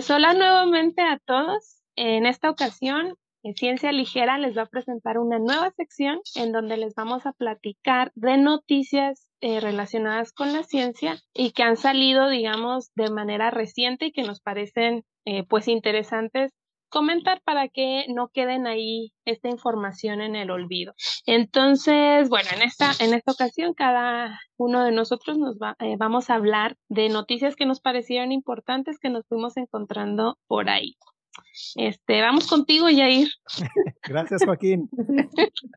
Pues hola nuevamente a todos. En esta ocasión, en Ciencia Ligera les va a presentar una nueva sección en donde les vamos a platicar de noticias eh, relacionadas con la ciencia y que han salido, digamos, de manera reciente y que nos parecen eh, pues interesantes comentar para que no queden ahí esta información en el olvido. Entonces, bueno, en esta, en esta ocasión cada uno de nosotros nos va, eh, vamos a hablar de noticias que nos parecieron importantes que nos fuimos encontrando por ahí. Este, vamos contigo, Yair. Gracias, Joaquín.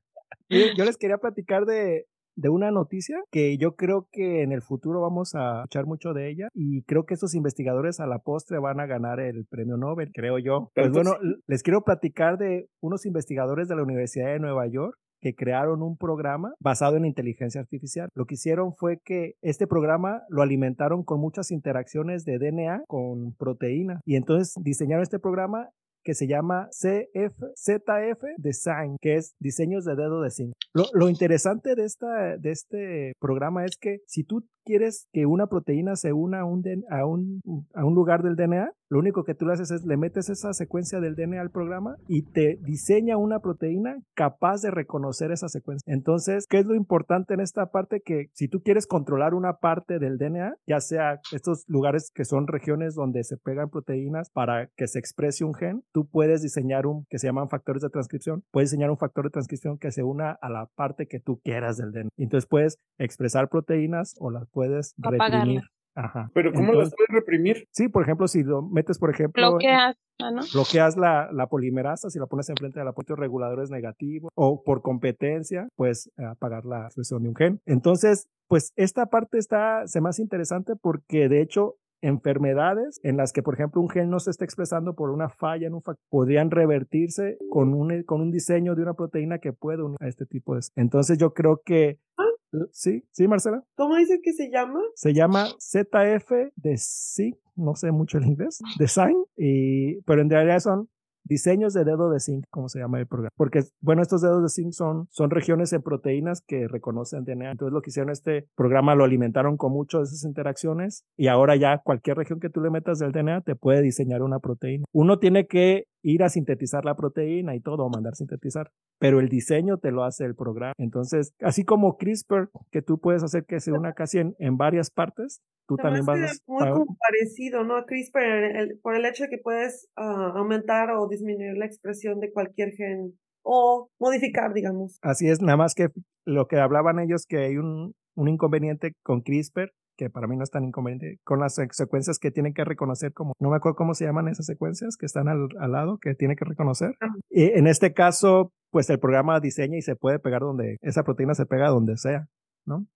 Yo les quería platicar de, de una noticia que yo creo que en el futuro vamos a escuchar mucho de ella y creo que estos investigadores a la postre van a ganar el premio Nobel, creo yo. Pues bueno, les quiero platicar de unos investigadores de la Universidad de Nueva York que crearon un programa basado en inteligencia artificial. Lo que hicieron fue que este programa lo alimentaron con muchas interacciones de DNA con proteína y entonces diseñaron este programa que se llama CFZF Design, que es diseños de dedo de zinc. Lo, lo interesante de, esta, de este programa es que si tú quieres que una proteína se una a un, a un, a un lugar del DNA, lo único que tú le haces es le metes esa secuencia del DNA al programa y te diseña una proteína capaz de reconocer esa secuencia. Entonces, ¿qué es lo importante en esta parte? Que si tú quieres controlar una parte del DNA, ya sea estos lugares que son regiones donde se pegan proteínas para que se exprese un gen, tú puedes diseñar un que se llaman factores de transcripción, puedes diseñar un factor de transcripción que se una a la parte que tú quieras del DNA. Entonces puedes expresar proteínas o las puedes reprimir. Ajá. Pero ¿cómo las puedes reprimir? Sí, por ejemplo, si lo metes, por ejemplo, bloqueas, ¿no? bloqueas la, la, polimerasa, si la pones enfrente de la puerta reguladores negativos o por competencia, pues apagar la expresión de un gen. Entonces, pues esta parte está, se más interesante porque de hecho enfermedades en las que, por ejemplo, un gen no se está expresando por una falla en un factor, podrían revertirse con un, con un diseño de una proteína que puede unir a este tipo de... Entonces yo creo que ah, Sí, sí, Marcela. ¿Cómo dice que se llama? Se llama ZF de SIG, no sé mucho el inglés, Design, y, pero en realidad son diseños de dedo de zinc, como se llama el programa. Porque, bueno, estos dedos de zinc son, son regiones en proteínas que reconocen DNA. Entonces, lo que hicieron este programa lo alimentaron con muchas de esas interacciones y ahora ya cualquier región que tú le metas del DNA te puede diseñar una proteína. Uno tiene que ir a sintetizar la proteína y todo, mandar sintetizar. Pero el diseño te lo hace el programa. Entonces, así como CRISPR, que tú puedes hacer que se una casi en, en varias partes, tú también vas a... Muy parecido, ¿no? A CRISPR, por el hecho de que puedes ah, aumentar o disminuir la expresión de cualquier gen o modificar, digamos. Así es, nada más que lo que hablaban ellos, que hay un, un inconveniente con CRISPR, que para mí no es tan inconveniente, con las secuencias que tienen que reconocer como, no me acuerdo cómo se llaman esas secuencias que están al, lado, que tiene que reconocer. Y en este caso, pues el programa diseña y se puede pegar donde, esa proteína se pega donde sea, ¿no?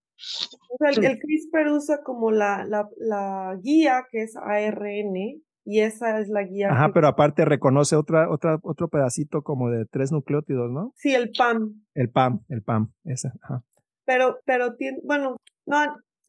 O sea, el, CRISPR usa como la, la, la guía que es ARN y esa es la guía. Ajá, pero aparte reconoce otra, otra, otro pedacito como de tres nucleótidos, ¿no? Sí, el PAM. El PAM, el PAM, esa. Ajá. Pero, pero tiene, bueno, no,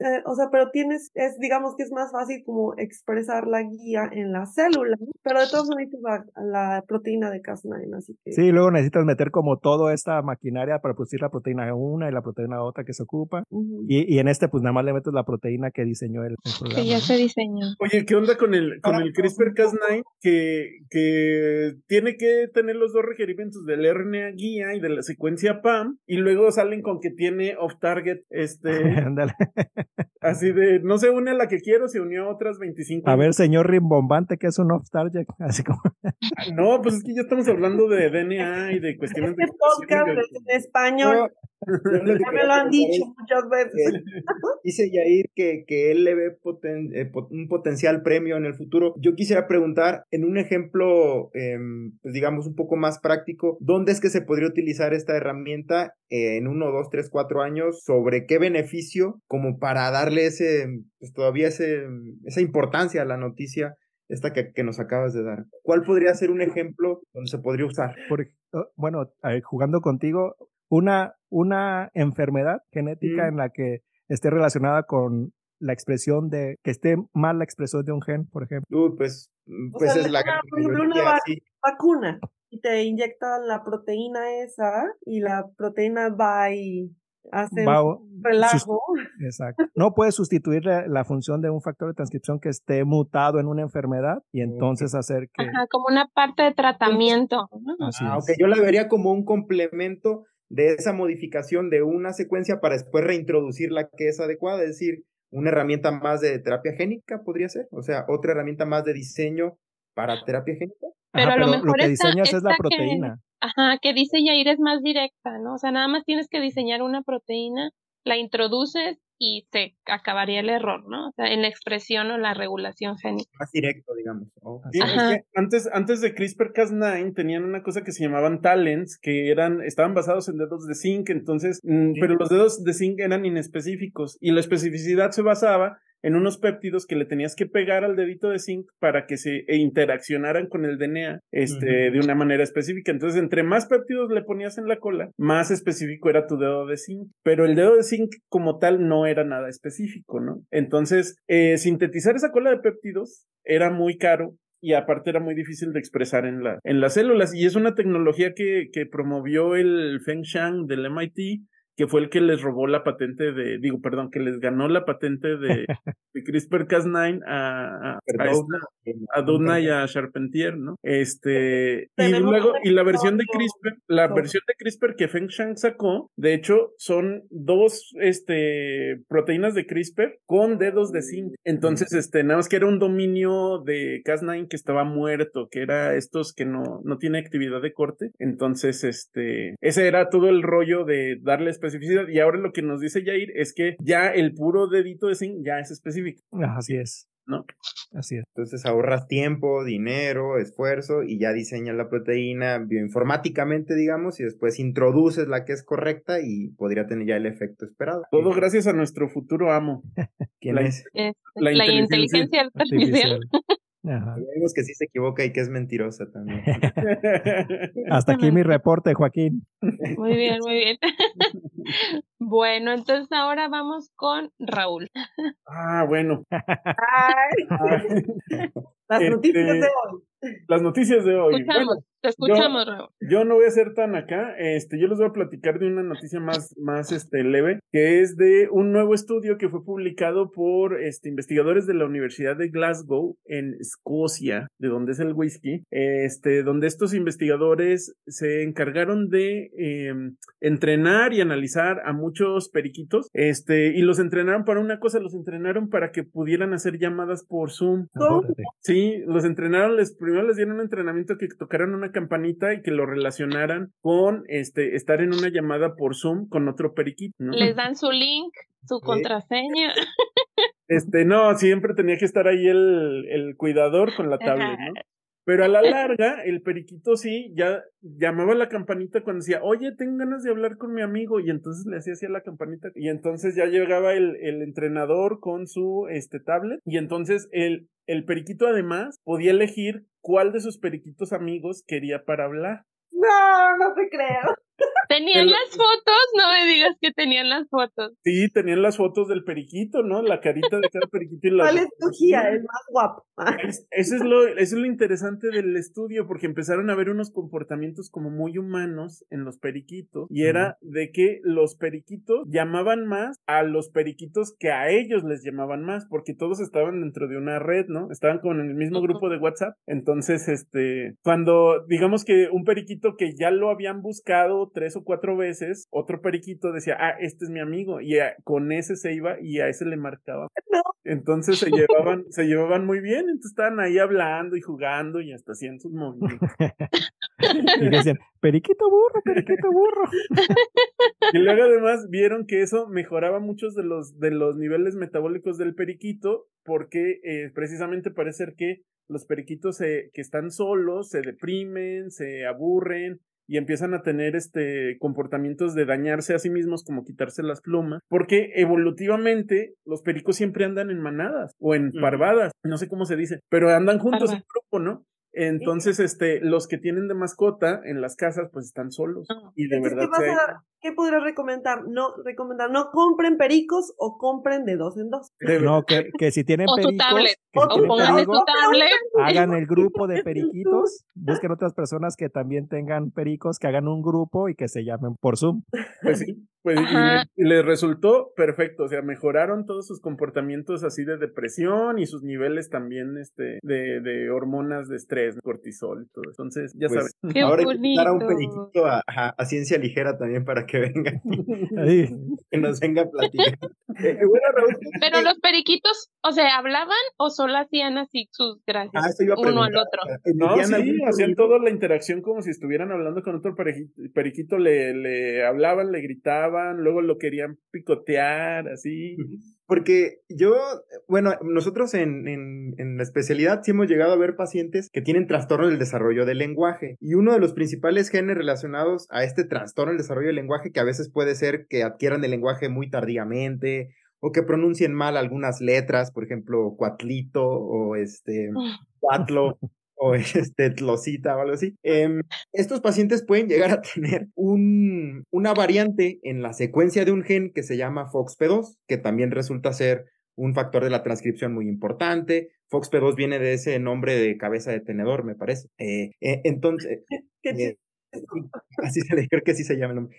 eh, o sea, pero tienes, es, digamos que es más fácil como expresar la guía en la célula, pero de todos modos la, la proteína de Cas9, así que... Sí, luego necesitas meter como toda esta maquinaria para producir la proteína una y la proteína otra que se ocupa, y, y, en este pues nada más le metes la proteína que diseñó el, programa. Que ya se diseñó. Oye, ¿qué onda con el, con el CRISPR-Cas9 que, que tiene que tener los dos requerimientos del RNA guía y de la secuencia PAM, y luego salen con que tiene off-target, este... Así de, no se une a la que quiero, se unió a otras 25. A ver, señor Rimbombante, que es un off-target, así como... No, pues es que ya estamos hablando de DNA y de cuestiones este podcast en español. Ya me lo han dicho muchas veces. Dice Yair que, que él le ve eh, un potencial premio en el futuro. Yo quisiera preguntar, en un ejemplo, em, pues digamos, un poco más práctico, ¿dónde es que se podría utilizar esta herramienta en uno, dos, tres, cuatro años? ¿Sobre qué beneficio? Como para darle ese, pues todavía ese, esa importancia a la noticia esta que, que, nos acabas de dar. ¿Cuál podría ser un ejemplo donde se podría usar? Bueno, jugando contigo, una, una enfermedad genética mm. en la que esté relacionada con la expresión de que esté mal la expresión de un gen, por ejemplo. pues, pues es la por ejemplo, una vacuna y te inyecta la proteína esa y la proteína va y hacen va- relajo. Exacto. No puede sustituir la, la función de un factor de transcripción que esté mutado en una enfermedad y entonces hacer que... Ajá, como una parte de tratamiento. Ah, yo la vería como un complemento de esa modificación de una secuencia para después reintroducir la que es adecuada, es decir, una herramienta más de terapia génica podría ser, o sea, otra herramienta más de diseño para terapia génica. Pero a lo mejor que esta- diseñas es la que- proteína. Ajá, que dice Yair es más directa, ¿no? O sea, nada más tienes que diseñar una proteína, la introduces y se acabaría el error, ¿no? O sea, en la expresión o la regulación génica. Más directo, digamos. Ok. Sí, es Ajá. que antes, antes de CRISPR-Cas9 tenían una cosa que se llamaban talents, que eran, estaban basados en dedos de zinc, entonces, mm, pero los dedos de zinc eran inespecíficos y la especificidad se basaba en unos péptidos que le tenías que pegar al dedito de zinc para que se e interaccionaran con el DNA este, de una manera específica. Entonces, entre más péptidos le ponías en la cola, más específico era tu dedo de zinc. Pero el dedo de zinc como tal no era nada específico, ¿no? Entonces, eh, sintetizar esa cola de péptidos era muy caro y aparte era muy difícil de expresar en, la, en las células. Y es una tecnología que, que promovió el Feng Shang del MIT, que fue el que les robó la patente de, digo, perdón, que les ganó la patente de, de CRISPR-Cas9 a, a, a Perdón, esta- a Dudna y a Charpentier, ¿no? Este, y luego, y la versión de CRISPR, la versión de CRISPR que Feng Shang sacó, de hecho, son dos, este, proteínas de CRISPR con dedos de zinc. Entonces, este, nada más que era un dominio de Cas9 que estaba muerto, que era estos que no, no tiene actividad de corte. Entonces, este, ese era todo el rollo de darle especificidad. Y ahora lo que nos dice Jair es que ya el puro dedito de zinc ya es específico, Así es. ¿no? Así es. Entonces ahorras tiempo, dinero, esfuerzo y ya diseñas la proteína bioinformáticamente, digamos, y después introduces la que es correcta y podría tener ya el efecto esperado. Todo gracias a nuestro futuro amo. ¿Quién la- es? La la, inteligencia inteligencia artificial. Artificial. Ajá. Vemos que sí se equivoca y que es mentirosa también. Hasta aquí mi reporte, Joaquín. Muy bien, muy bien. bueno, entonces ahora vamos con Raúl. ah, bueno. Ay, las Este, noticias de hoy. Las noticias de hoy. Escuchamos, Bueno, te escuchamos, Raúl. yo no voy a ser tan acá. Este, yo les voy a platicar de una noticia más, más este, leve, que es de un nuevo estudio que fue publicado por este, investigadores de la Universidad de Glasgow en Escocia, de donde es el whisky. Este, donde estos investigadores se encargaron de eh, entrenar y analizar a muchos periquitos. Este, y los entrenaron para una cosa, los entrenaron para que pudieran hacer llamadas por Zoom. Órale. Sí, los entrenaron, les primero les dieron un entrenamiento que tocaran una campanita y que lo relacionaran con este estar en una llamada por Zoom con otro periquito, ¿no? Les dan su link, su contraseña. Este, no, siempre tenía que estar ahí el, el cuidador con la tablet, ¿no? Pero a la larga, el periquito sí, ya llamaba a la campanita cuando decía, oye, tengo ganas de hablar con mi amigo, y entonces le hacía así a la campanita, y entonces ya llegaba el, el entrenador con su este, tablet, y entonces el, el periquito además podía elegir cuál de sus periquitos amigos quería para hablar. No, no te creo. ¿Tenían El- las fotos? No me digas que tenían las fotos. Sí, tenían las fotos del periquito, ¿no? La carita de cada periquito y la ¿Cuál escogía? El más guapo. Es- Eso es, lo, eso es lo interesante del estudio, porque empezaron a ver unos comportamientos como muy humanos en los periquitos, y era de que los periquitos llamaban más a los periquitos que a ellos les llamaban más, porque todos estaban dentro de una red, ¿no? Estaban como en el mismo grupo de WhatsApp. Entonces, este, cuando digamos que un periquito que ya lo habían buscado tres o cuatro veces, otro periquito decía, ah, este es mi amigo, y a- con ese se iba y a ese le marcaba. No. Entonces se llevaban, se llevaban muy bien, entonces estaban ahí hablando y jugando y hasta hacían sus movimientos. Y decían, periquito burro, periquito burro. Y luego además vieron que eso mejoraba muchos de los, de los niveles metabólicos del periquito, porque eh, precisamente parece ser que los periquitos se, que están solos se deprimen, se aburren y empiezan a tener este comportamientos de dañarse a sí mismos como quitarse las plumas, porque evolutivamente los pericos siempre andan en manadas o en parvadas, no sé cómo se dice, pero andan juntos en grupo, ¿no? Entonces, este, los que tienen de mascota en las casas, pues están solos. Ah. Y de Entonces, verdad ¿qué se pasa? ¿Qué podrías recomendar? No, recomendar, no compren pericos o compren de dos en dos. No, que, que si tienen O tu pericos, tablet. que si O tienen hagan el grupo de periquitos, busquen otras personas que también tengan pericos, que hagan un grupo y que se llamen por Zoom. Pues sí, pues y les resultó perfecto, o sea, mejoraron todos sus comportamientos así de depresión y sus niveles también este de, de hormonas de estrés, cortisol y todo. eso. Entonces, ya Pues, sabes. Qué Ahora invitar a un periquito a, a- a ciencia ligera también para que venga, Ahí. que nos venga a platicar. Eh, bueno, Raúl, Pero los periquitos, o sea, ¿hablaban o solo hacían así sus gracias Ah, eso iba a uno al otro? No, ¿Emitían sí, algún hacían toda la interacción como si estuvieran hablando con otro pereji- periquito, le, le hablaban, le gritaban, luego lo querían picotear, así. Porque yo, bueno, nosotros en, en, en la especialidad sí hemos llegado a ver pacientes que tienen trastorno del desarrollo del lenguaje. Y uno de los principales genes relacionados a este trastorno del desarrollo del lenguaje, que a veces puede ser que adquieran el lenguaje muy tardíamente o que pronuncien mal algunas letras, por ejemplo, cuatlito o este cuatlo o este tlosita o algo así. Em, estos pacientes pueden llegar a tener un, una variante en la secuencia de un gen que se llama FOXP2, que también resulta ser un factor de la transcripción muy importante. FOXP2 viene de ese nombre de cabeza de tenedor, me parece. Eh, eh, entonces, Qué eh, así se le creo que así se llama el nombre.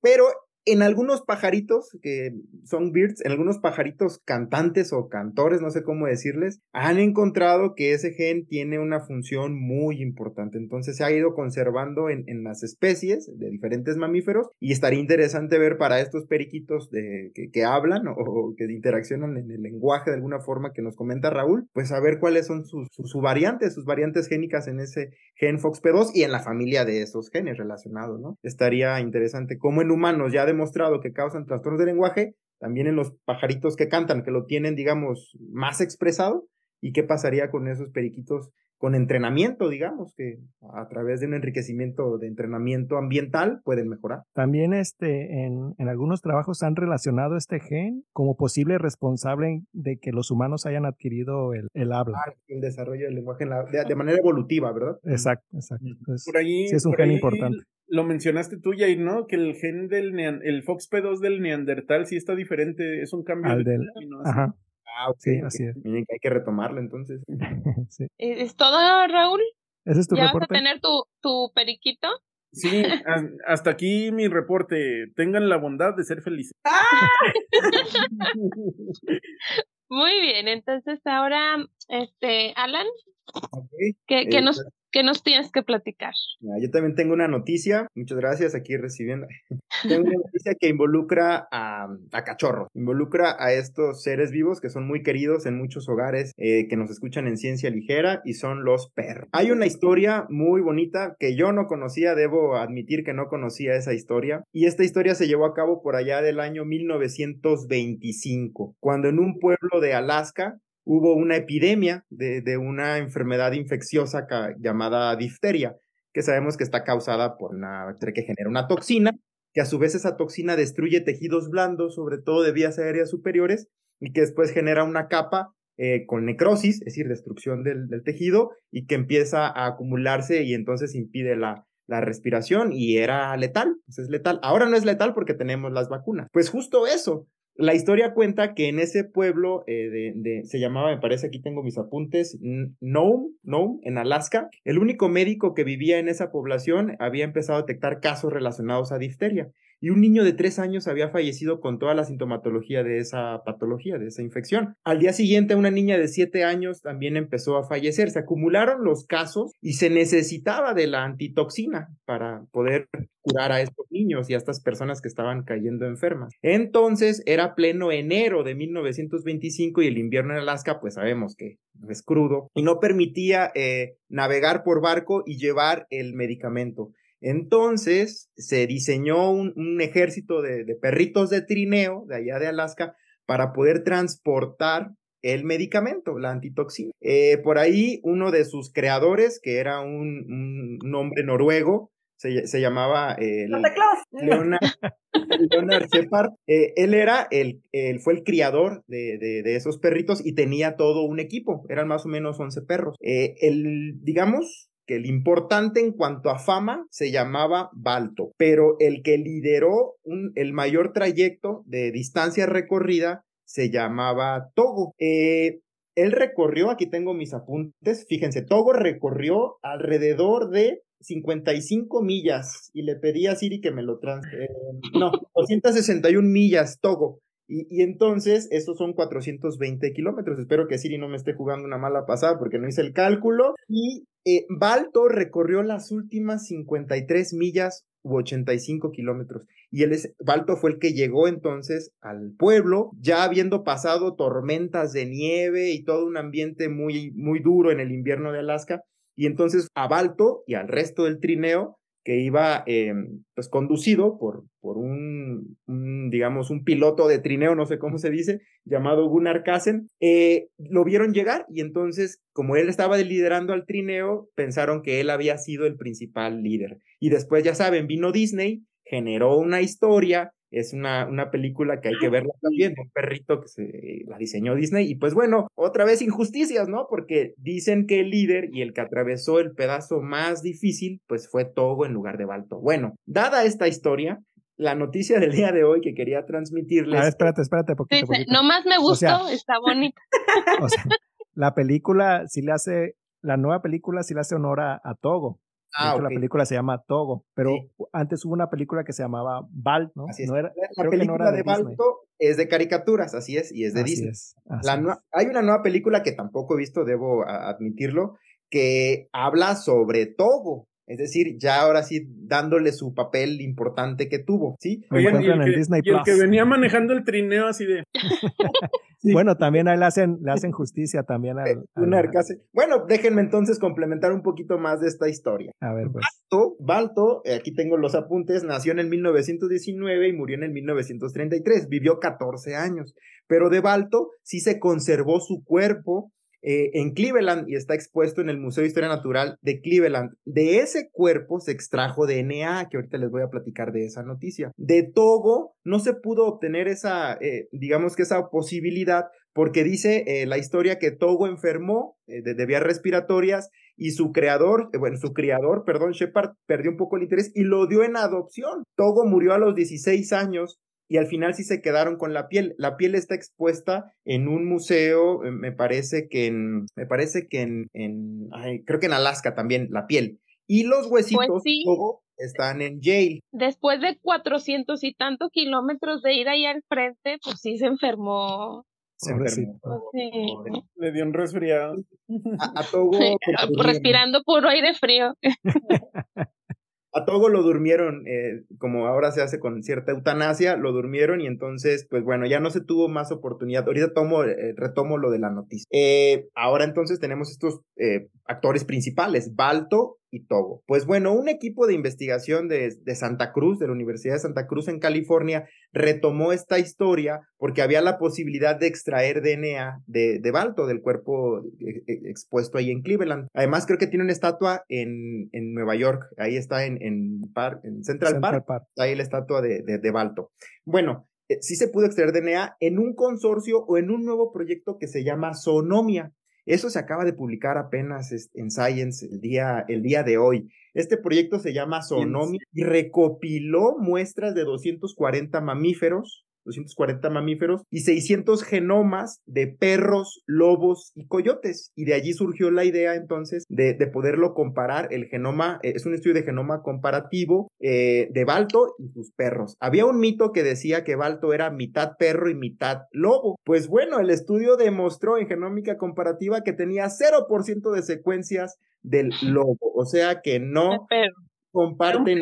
Pero en algunos pajaritos que son birds, en algunos pajaritos cantantes o cantores, no sé cómo decirles, han encontrado que ese gen tiene una función muy importante. Entonces se ha ido conservando en, en las especies de diferentes mamíferos y estaría interesante ver para estos periquitos de, que, hablan o, que interaccionan en el lenguaje de alguna forma que nos comenta Raúl, pues a ver cuáles son sus, sus, variantes, sus variantes génicas en ese gen FOXP2 y en la familia de esos genes relacionados, ¿no? Estaría interesante como en humanos ya ha demostrado que causan trastornos de lenguaje, también en los pajaritos que cantan, que lo tienen, digamos, más expresado, y qué pasaría con esos periquitos con entrenamiento, digamos, que a través de un enriquecimiento de entrenamiento ambiental pueden mejorar. También este, en, en algunos trabajos han relacionado este gen como posible responsable de que los humanos hayan adquirido el, el habla. Ah, El desarrollo del lenguaje en la- de, de manera evolutiva, ¿verdad? Exacto, exacto. Entonces, Por ahí, sí es un gen ahí importante. Lo mencionaste tú, Jair, ¿no? Que el gen del nean- el FOXP2 del neandertal sí está diferente, es un cambio Al de del- aminoácido. Ajá, Ah, ok, Sí, así es. Miren que hay que retomarlo entonces. sí. ¿Es todo, Raúl? ¿Ese es tu ¿Ya vas a tener tu, tu periquito? Sí, hasta aquí mi reporte. Tengan la bondad de ser felices. Muy bien, entonces ahora, este, Alan, Ok. ¿qué, qué Eh, nos, qué nos tienes que platicar? Ah, Yo también tengo una noticia, muchas gracias, aquí recibiendo. tengo una noticia que involucra a, a cachorros, involucra a estos seres vivos que son muy queridos en muchos hogares eh, que nos escuchan en ciencia ligera y son los perros. Hay una historia muy bonita que yo no conocía, debo admitir que no conocía esa historia, y esta historia se llevó a cabo por allá del año 1925, cuando en un pueblo de Alaska hubo una epidemia de, una enfermedad infecciosa llamada difteria, que sabemos que está causada por una bacteria que genera una toxina, que a su vez esa toxina destruye tejidos blandos, sobre todo de vías aéreas superiores, y que después genera una capa eh, con necrosis, es decir, destrucción del, tejido, y que empieza a acumularse y entonces impide la, la respiración y era letal, pues es letal. Ahora no es letal porque tenemos las vacunas. Pues justo eso, la historia cuenta que en ese pueblo eh, de, de- se llamaba, me parece, aquí tengo mis apuntes, Nome, Nome, en Alaska, el único médico que vivía en esa población había empezado a detectar casos relacionados a difteria. Y un niño de tres años había fallecido con toda la sintomatología de esa patología, de esa infección. Al día siguiente, una niña de siete años también empezó a fallecer. Se acumularon los casos y se necesitaba de la antitoxina para poder curar a estos niños y a estas personas que estaban cayendo enfermas. Entonces era pleno enero de 1925 y el invierno en Alaska, pues sabemos que es crudo y no permitía eh, navegar por barco y llevar el medicamento. Entonces se diseñó un, un ejército de, de perritos de trineo de allá de Alaska para poder transportar el medicamento, la antitoxina. Eh, por ahí uno de sus creadores, que era un, un- un hombre noruego, se, se llamaba eh. Leonard, Leonard Shepard, eh, él era el, él fue el criador de, de- de esos perritos y tenía todo un equipo, eran más o menos 11 perros. El, digamos, que el importante en cuanto a fama se llamaba Balto, pero el que lideró el mayor trayecto de distancia recorrida se llamaba Togo. Eh, él recorrió, aquí tengo mis apuntes, fíjense, Togo recorrió alrededor de 55 millas y le pedí a Siri que me lo trans... Eh, no, 261 millas, Togo. Y, entonces, esos son 420 kilómetros. Espero que Siri no me esté jugando una mala pasada porque no hice el cálculo. Y eh, Balto recorrió las últimas 53 millas u 85 kilómetros. Y él Balto fue el que llegó entonces al pueblo, ya habiendo pasado tormentas de nieve y todo un ambiente muy, muy duro en el invierno de Alaska. Y entonces a Balto y al resto del trineo que iba eh, pues conducido por, por un, digamos, un piloto de trineo, no sé cómo se dice, llamado Gunnar Kassen, eh, lo vieron llegar y entonces, como él estaba liderando al trineo, pensaron que él había sido el principal líder. Y después, ya saben, vino Disney, generó una historia, es una, una película que hay que verla también, un perrito que se la diseñó Disney. Y pues bueno, otra vez injusticias, ¿no? Porque dicen que el líder y el que atravesó el pedazo más difícil, pues fue Togo en lugar de Balto. Bueno, dada esta historia, la noticia del día de hoy que quería transmitirles. A espérate, espérate, poquito, No más me gustó, está bonita. O sea, la película sí le hace, la nueva película sí le hace honor a Togo. Ah, La película se llama Togo, pero antes hubo una película que se llamaba Balt, ¿no? Así es. la película de, Balto es de caricaturas, así es, y es de Disney. hay una nueva película que tampoco he visto, debo admitirlo, que habla sobre Togo. Es decir, ya ahora sí dándole su papel importante que tuvo, ¿sí? Oigan, y el, que, venía manejando el trineo así de... Bueno, también ahí le hacen, le hacen justicia también al, Bueno, déjenme entonces complementar un poquito más de esta historia. A ver, pues. Balto, Balto, eh, aquí tengo los apuntes, nació en el 1919 y murió en el 1933, vivió 14 años, pero de Balto sí se conservó su cuerpo, eh, en Cleveland y está expuesto en el Museo de Historia Natural de Cleveland. De ese cuerpo se extrajo DNA, que ahorita les voy a platicar de esa noticia. De Togo no se pudo obtener esa, eh, digamos que esa posibilidad, porque dice eh, la historia que Togo enfermó de, vías respiratorias y su creador, bueno, su criador, perdón, Shepard, perdió un poco el interés y lo dio en adopción. Togo murió a los 16 años y al final sí se quedaron con la piel. La piel está expuesta en un museo, eh, me parece que en, me parece que en, en creo que en Alaska también, la piel. Y los huesitos pues están en Yale. Después de cuatrocientos y tantos kilómetros de ir ahí al frente, pues sí se enfermó. Se enfermó. Pues Le dio un resfriado. A, a Togo. Respirando puro aire frío. a Togo lo durmieron, eh, como ahora se hace con cierta eutanasia, lo durmieron y entonces, pues bueno, ya no se tuvo más oportunidad. Ahorita tomo, eh, retomo lo de la noticia. Eh, ahora entonces tenemos estos actores principales, Balto y Togo. Pues bueno, un equipo de investigación de, Santa Cruz, de la Universidad de Santa Cruz en California, retomó esta historia porque había la posibilidad de extraer DNA de, de Balto, del cuerpo eh, eh, expuesto ahí en Cleveland. Además, creo que tiene una estatua en, en Nueva York, ahí está en, en, en Central, Park, ahí la estatua de, de, Balto. Bueno, eh, sí se pudo extraer DNA en un consorcio o en un nuevo proyecto que se llama Sonomia. Eso se acaba de publicar apenas en Science el día, el día de hoy. Este proyecto se llama Sonomi y recopiló muestras de 240 mamíferos 240 mamíferos y 600 genomas de perros, lobos y coyotes. Y de allí surgió la idea entonces de, poderlo comparar. El genoma eh, es un estudio de genoma comparativo eh, de Balto y sus perros. Había un mito que decía que Balto era mitad perro y mitad lobo. Pues bueno, el estudio demostró en genómica comparativa que tenía 0% de secuencias del lobo. O sea que no comparten.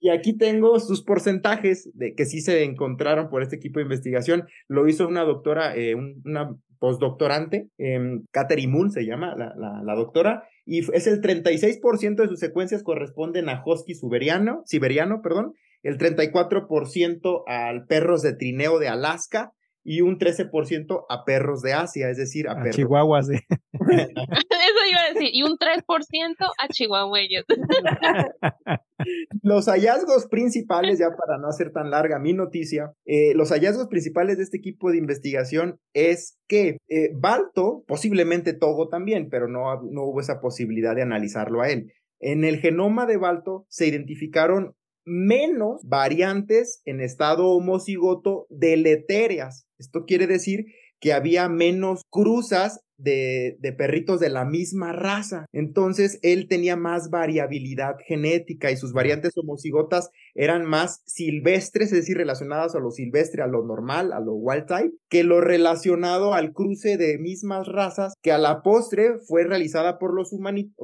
Y aquí tengo sus porcentajes de que sí se encontraron por este equipo de investigación. Lo hizo una doctora, eh, una postdoctorante, eh, Katherine Moon se llama la, la, doctora, y es el 36% de sus secuencias corresponden a Husky siberiano, siberiano, perdón, el 34% al perros de trineo de Alaska, y un 13% a perros de Asia, es decir, a, a perros. Chihuahuas, sí. Eso iba a decir, y un 3% a chihuahueyos. Los hallazgos principales, ya para no hacer tan larga mi noticia, eh, los hallazgos principales de este equipo de investigación es que eh, Balto, posiblemente Togo también, pero no, no hubo esa posibilidad de analizarlo a él. En el genoma de Balto se identificaron menos variantes en estado homocigoto deletéreas. Esto quiere decir que había menos cruzas de, de, perritos de la misma raza. Entonces, él tenía más variabilidad genética y sus variantes homocigotas eran más silvestres, es decir, relacionadas a lo silvestre, a lo normal, a lo wild type, que lo relacionado al cruce de mismas razas que a la postre fue realizada por los,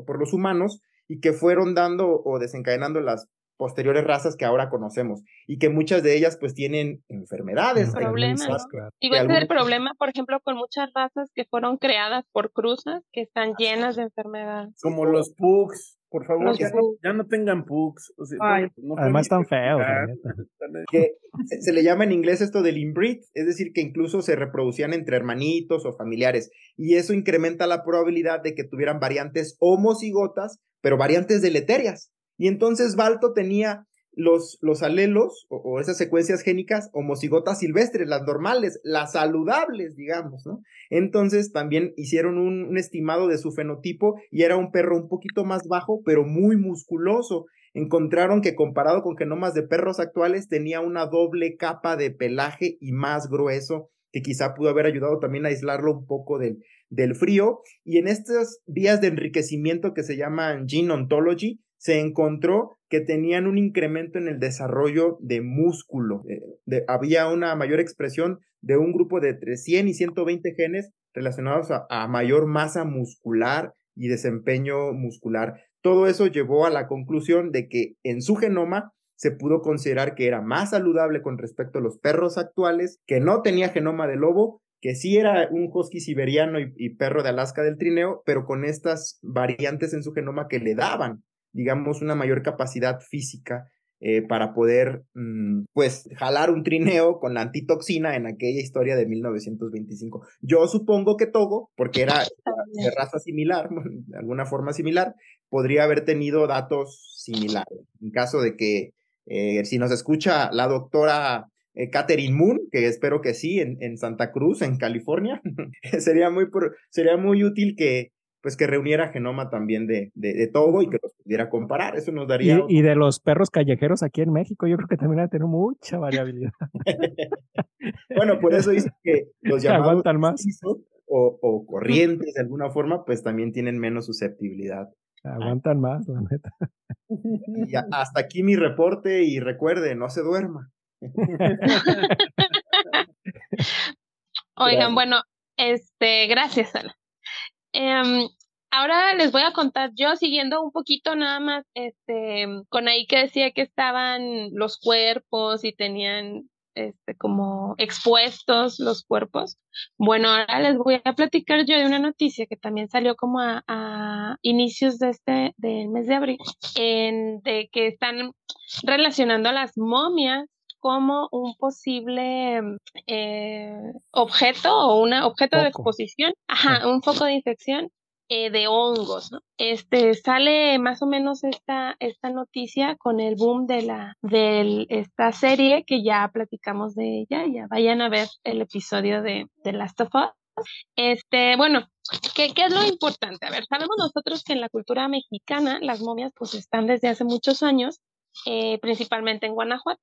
por los humanos y que fueron dando o desencadenando las posteriores razas que ahora conocemos y que muchas de ellas pues tienen enfermedades. Problemas. Igual que el problema, por ejemplo, con muchas razas que fueron creadas por cruzas que están llenas de enfermedades. Como los pugs. Por favor, ya no, tengan pugs. Además están feos. Que se, le llama en inglés esto del inbreed, es decir, que incluso se reproducían entre hermanitos o familiares. Y eso incrementa la probabilidad de que tuvieran variantes homocigotas, pero variantes deleterias. Y entonces Balto tenía los, los alelos o, esas secuencias génicas homocigotas silvestres, las normales, las saludables, digamos, ¿no? Entonces también hicieron un, un, estimado de su fenotipo y era un perro un poquito más bajo, pero muy musculoso. Encontraron que comparado con genomas de perros actuales tenía una doble capa de pelaje y más grueso, que quizá pudo haber ayudado también a aislarlo un poco del, del frío. Y en estas vías de enriquecimiento que se llaman gene ontology, se encontró que tenían un incremento en el desarrollo de músculo. Eh, había una mayor expresión de un grupo de entre 100 y 120 genes relacionados a, mayor masa muscular y desempeño muscular. Todo eso llevó a la conclusión de que en su genoma se pudo considerar que era más saludable con respecto a los perros actuales, que no tenía genoma de lobo, que sí era un husky siberiano y perro de Alaska del trineo, pero con estas variantes en su genoma que le daban digamos, una mayor capacidad física eh, para poder, mm, pues, jalar un trineo con la antitoxina en aquella historia de 1925. Yo supongo que Togo, porque era de raza similar, de alguna forma similar, podría haber tenido datos similares. En caso de que, eh, si nos escucha la doctora eh, Catherine Moon, que espero que sí, en, en Santa Cruz, en California, sería, muy, sería muy útil que, pues que reuniera genoma también de, de, todo y que los pudiera comparar. Eso nos daría. Y, de los perros callejeros aquí en México, yo creo que también va a tener mucha variabilidad. bueno, por eso dice que los llamados aguantan más. O, o, corrientes de alguna forma, pues también tienen menos susceptibilidad. Aguantan más, la neta. Y hasta aquí mi reporte y recuerde, no se duerma. Oigan, bueno, este, gracias, Ana. Em, ahora les voy a contar yo siguiendo un poquito nada más este con ahí que decía que estaban los cuerpos y tenían este como expuestos los cuerpos. Bueno, ahora les voy a platicar yo de una noticia que también salió como a, inicios de este del mes de abril en de que están relacionando a las momias como un posible eh, objeto o un objeto de exposición, ajá, un foco de infección eh, de hongos, ¿no? Este sale más o menos esta esta noticia con el boom de la de esta serie que ya platicamos de ella, ya vayan a ver el episodio de, de Last of Us. Este, bueno, ¿qué, ¿qué es lo importante? A ver, sabemos nosotros que en la cultura mexicana las momias pues están desde hace muchos años eh, principalmente en Guanajuato.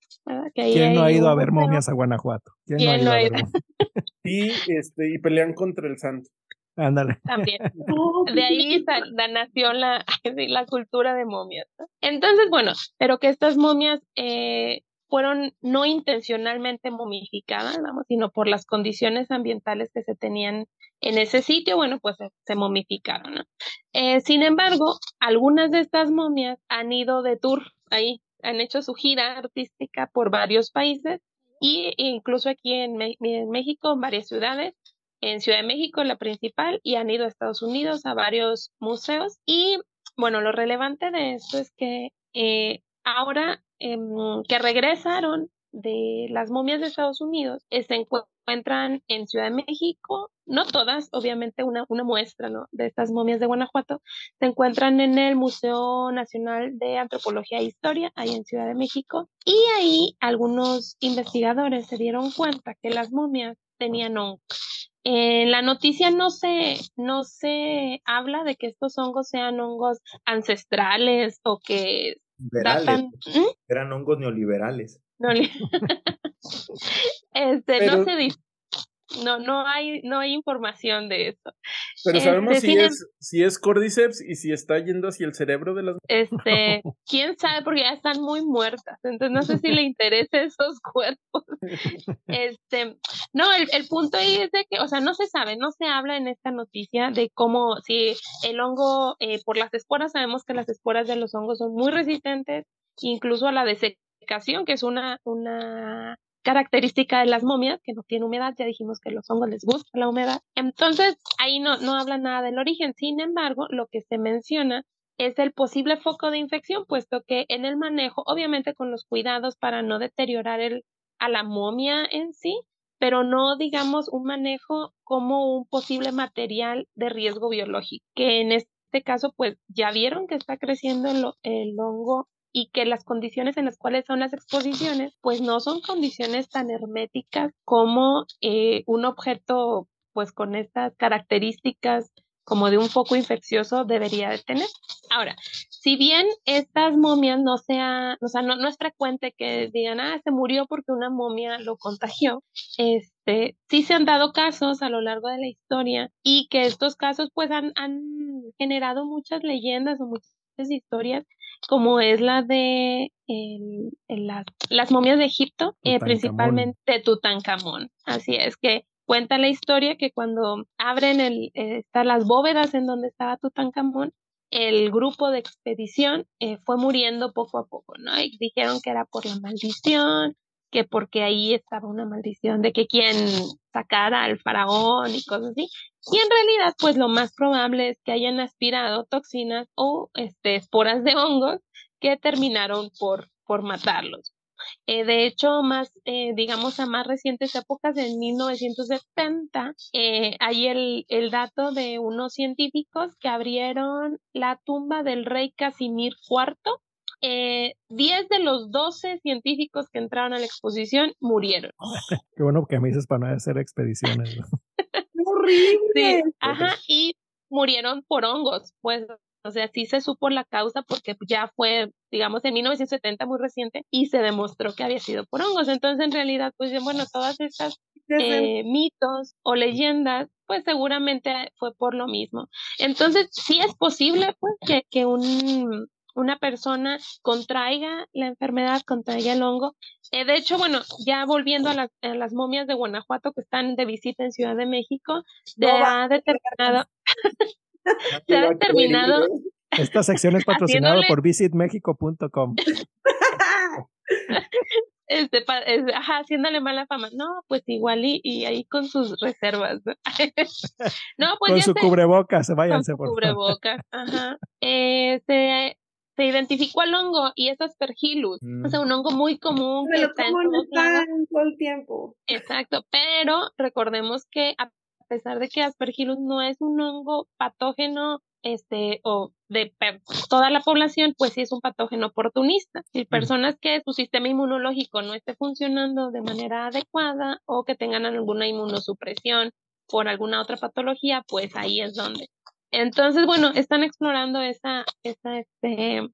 ¿Quién no ha ido a ver momias a Guanajuato? ¿Quién, no ha ido? y, este, y pelean contra el santo. Ándale. También. De ahí nació la, la cultura de momias. Entonces, bueno, pero que estas momias eh, fueron no intencionalmente momificadas, vamos, sino por las condiciones ambientales que se tenían en ese sitio, bueno, pues se, momificaron. ¿no? Eh, sin embargo, algunas de estas momias han ido de tour ahí, han hecho su gira artística por varios países y incluso aquí en, México, en varias ciudades, en Ciudad de México, la principal, y han ido a Estados Unidos a varios museos. Y bueno, lo relevante de esto es que eh, ahora em, que regresaron de las momias de Estados Unidos, eh, se encuentran encuentran en Ciudad de México, no todas, obviamente una, una muestra ¿no? de estas momias de Guanajuato, se encuentran en el Museo Nacional de Antropología e Historia, ahí en Ciudad de México, y ahí algunos investigadores se dieron cuenta que las momias tenían hongos. En la noticia no se, no se habla de que estos hongos sean hongos ancestrales o que datan... ¿Mm? Eran hongos neoliberales. No, este, no se dice no, no hay, no hay información de eso. Pero sabemos este, si, es, si es cordyceps y si está yendo hacia el cerebro de las Este, quién sabe, porque ya están muy muertas. Entonces no sé si le interesa esos cuerpos. Este, no, el, el punto ahí es de que, o sea, no se sabe, no se habla en esta noticia de cómo, si el hongo, eh, por las esporas, sabemos que las esporas de los hongos son muy resistentes, incluso a la desecación, que es una, una característica de las momias, que no tiene humedad, ya dijimos que los hongos les gusta la humedad. Entonces, ahí no, no habla nada del origen. Sin embargo, lo que se menciona es el posible foco de infección, puesto que en el manejo, obviamente con los cuidados para no deteriorar el, a la momia en sí, pero no digamos un manejo como un posible material de riesgo biológico, que en este caso pues ya vieron que está creciendo el, el hongo y que las condiciones en las cuales son las exposiciones, pues no son condiciones tan herméticas como eh, un objeto pues con estas características como de un foco infeccioso debería de tener. Ahora, si bien estas momias no sea, o sea, no, no es frecuente que digan, ah, se murió porque una momia lo contagió, este, sí se han dado casos a lo largo de la historia y que estos casos pues han, han generado muchas leyendas o muchas historias como es la de las momias de Egipto, eh, principalmente Tutankamón. Así es que cuenta la historia que cuando abren el, eh, las bóvedas en donde estaba Tutankamón, el grupo de expedición eh, fue muriendo poco a poco, ¿no? Y dijeron que era por la maldición, que porque ahí estaba una maldición de que quien sacara al faraón y cosas así. Y en realidad, pues lo más probable es que hayan aspirado toxinas o este, esporas de hongos que terminaron por, por matarlos. Eh, de hecho, más, eh, digamos, a más recientes épocas, en 1970, eh, hay el, el dato de unos científicos que abrieron la tumba del rey Casimir IV eh, 10 de los 12 científicos que entraron a la exposición murieron. Qué bueno que me dices para no hacer expediciones. Horrible! Sí, ajá, y murieron por hongos, pues, o sea, sí se supo la causa porque ya fue, digamos, en 1970 muy reciente y se demostró que había sido por hongos. Entonces, en realidad, pues, bueno, todas estas eh, mitos o leyendas, pues seguramente fue por lo mismo. Entonces, sí es posible, pues, que, que un una persona contraiga la enfermedad, contraiga el hongo. Eh, de hecho, bueno, ya volviendo a las, las, momias de Guanajuato que están de visita en Ciudad de México, se ha determinado, se ha determinado. Esta sección es patrocinada por visitmexico.com. Este, ajá, haciéndole mala fama. No, pues igual y, y ahí con sus reservas. no, pues con su cubrebocas, váyanse con su cubrebocas, ajá. Este, se identificó al hongo y es Aspergillus. O sea, mm. un hongo muy común que está en todo el tiempo. Exacto, pero recordemos que a pesar de que Aspergillus no es un hongo patógeno este o de toda la población, pues sí es un patógeno oportunista. Y personas que su sistema inmunológico no esté funcionando de manera adecuada o que tengan alguna inmunosupresión por alguna otra patología, pues ahí es donde entonces, bueno, están explorando esa, esa, este,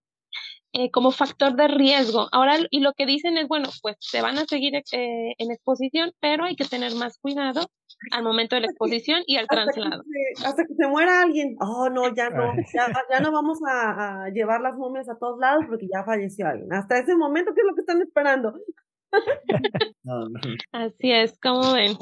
eh, como factor de riesgo. Ahora, y lo que dicen es, bueno, pues se van a seguir eh, en exposición, pero hay que tener más cuidado al momento de la exposición y al traslado. hasta que se muera alguien. Oh, no, ya no, ya, ya no vamos a, a, llevar las momias a todos lados porque ya falleció alguien. Hasta ese momento, ¿qué es lo que están esperando? Así es, como ven.